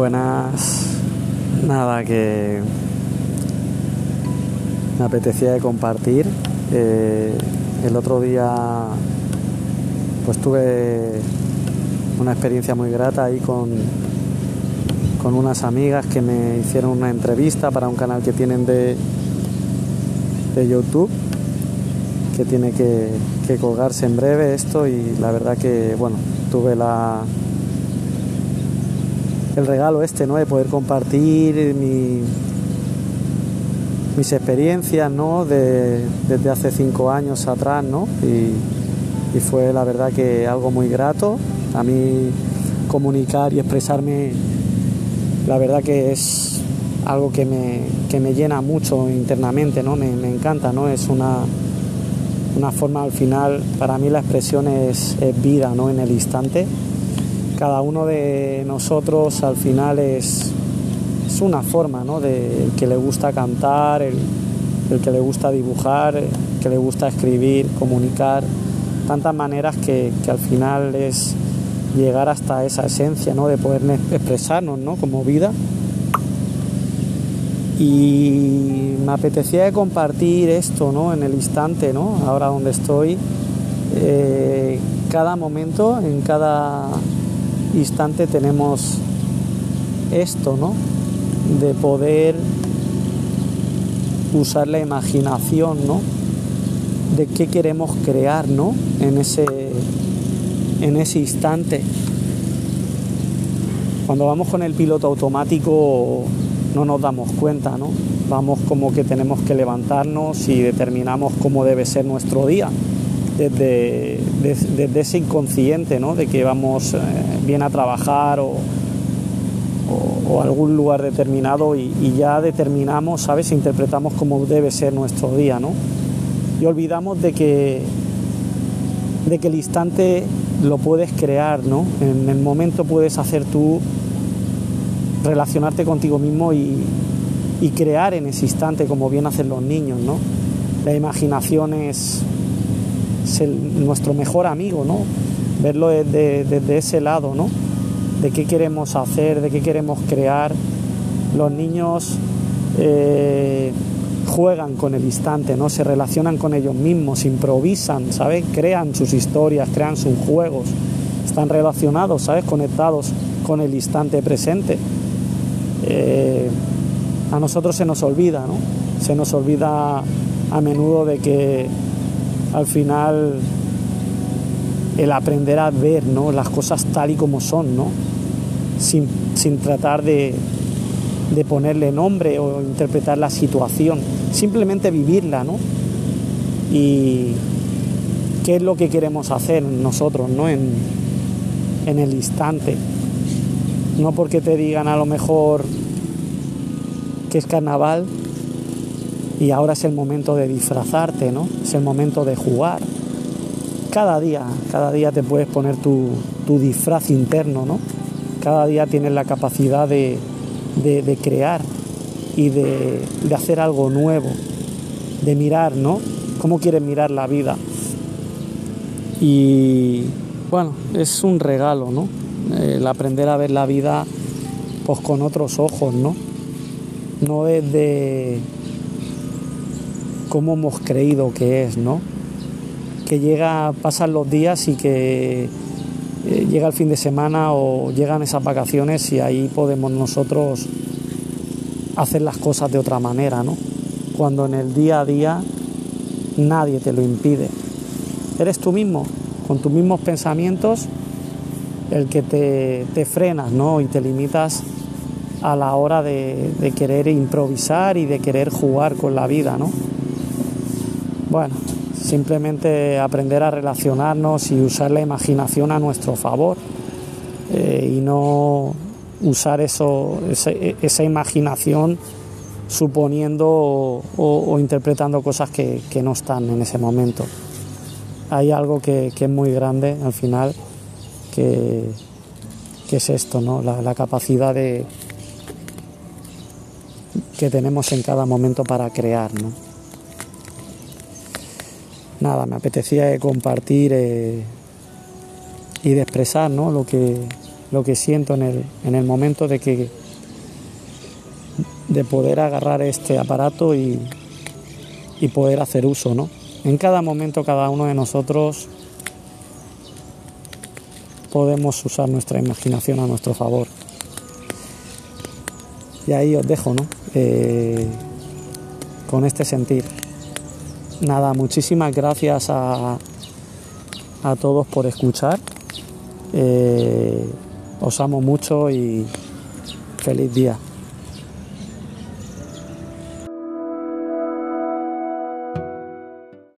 Buenas. Nada, que me apetecía de compartir. Eh, el otro día pues tuve una experiencia muy grata ahí con, con unas amigas que me hicieron una entrevista para un canal que tienen de, de YouTube que tiene que, que colgarse en breve esto y la verdad que bueno tuve la el regalo este, ¿no? De poder compartir mi, mis experiencias, ¿no? De, desde hace cinco años atrás, ¿no? Y, y, fue la verdad que algo muy grato. A mí comunicar y expresarme, la verdad que es algo que me, que me llena mucho internamente, ¿no? Me, me, encanta, ¿no? Es una, una forma al final, para mí la expresión es, es vida, ¿no? En el instante cada uno de nosotros al final es, es una forma, ¿no? De el que le gusta cantar, el, el, que le gusta dibujar, el que le gusta escribir, comunicar, tantas maneras que, que, al final es llegar hasta esa esencia, ¿no? De poder expresarnos, ¿no? Como vida. Y me apetecía compartir esto, ¿no? En el instante, ¿no? Ahora donde estoy, eh, cada momento, en cada instante tenemos esto, ¿no? De poder usar la imaginación, ¿no? De qué queremos crear, ¿no? En ese, en ese instante. Cuando vamos con el piloto automático no nos damos cuenta, ¿no? Vamos como que tenemos que levantarnos y determinamos cómo debe ser nuestro día desde, desde, ese inconsciente, ¿no? De que vamos eh, bien a trabajar o, o, algún lugar determinado y, y, ya determinamos, ¿sabes? Interpretamos cómo debe ser nuestro día, ¿no? Y olvidamos de que, de que el instante lo puedes crear, ¿no? En el momento puedes hacer tú, relacionarte contigo mismo y, y crear en ese instante como bien hacen los niños, ¿no? La imaginación es, es nuestro mejor amigo, ¿no? Verlo desde, desde, ese lado, ¿no? De qué queremos hacer, de qué queremos crear. Los niños eh, juegan con el instante, ¿no? Se relacionan con ellos mismos, improvisan, ¿sabes? Crean sus historias, crean sus juegos. Están relacionados, ¿sabes? Conectados con el instante presente. Eh, a nosotros se nos olvida, ¿no? Se nos olvida a menudo de que al final el aprender a ver ¿no? las cosas tal y como son, ¿no? sin, sin tratar de, de, ponerle nombre o interpretar la situación, simplemente vivirla, ¿no? Y qué es lo que queremos hacer nosotros, ¿no? En, en el instante. No porque te digan a lo mejor que es carnaval, y ahora es el momento de disfrazarte, ¿no? Es el momento de jugar. Cada día, cada día te puedes poner tu, tu disfraz interno, ¿no? Cada día tienes la capacidad de, de, crear y de, de, hacer algo nuevo, de mirar, ¿no? ¿Cómo quieres mirar la vida? Y bueno, es un regalo, ¿no? El aprender a ver la vida pues con otros ojos, ¿no? No desde cómo hemos creído que es, ¿no? Que llega, pasan los días y que eh, llega el fin de semana o llegan esas vacaciones y ahí podemos nosotros hacer las cosas de otra manera, ¿no? Cuando en el día a día nadie te lo impide. Eres tú mismo, con tus mismos pensamientos, el que te, te frenas, ¿no? Y te limitas a la hora de, de querer improvisar y de querer jugar con la vida, ¿no? Bueno, simplemente aprender a relacionarnos y usar la imaginación a nuestro favor eh, y no usar eso, esa, imaginación suponiendo o, interpretando cosas que, no están en ese momento. Hay algo que, que es muy grande al final, que, es esto, ¿no? la, la capacidad de, que tenemos en cada momento para crear. ¿no? Nada, me apetecía compartir eh, y de expresar ¿no? lo, que, lo que siento en el, en el momento de que de poder agarrar este aparato y, y poder hacer uso, ¿no? En cada momento cada uno de nosotros podemos usar nuestra imaginación a nuestro favor. Y ahí os dejo, ¿no? Eh, con este sentir. Nada, muchísimas gracias a, a todos por escuchar. Eh, os amo mucho y feliz día.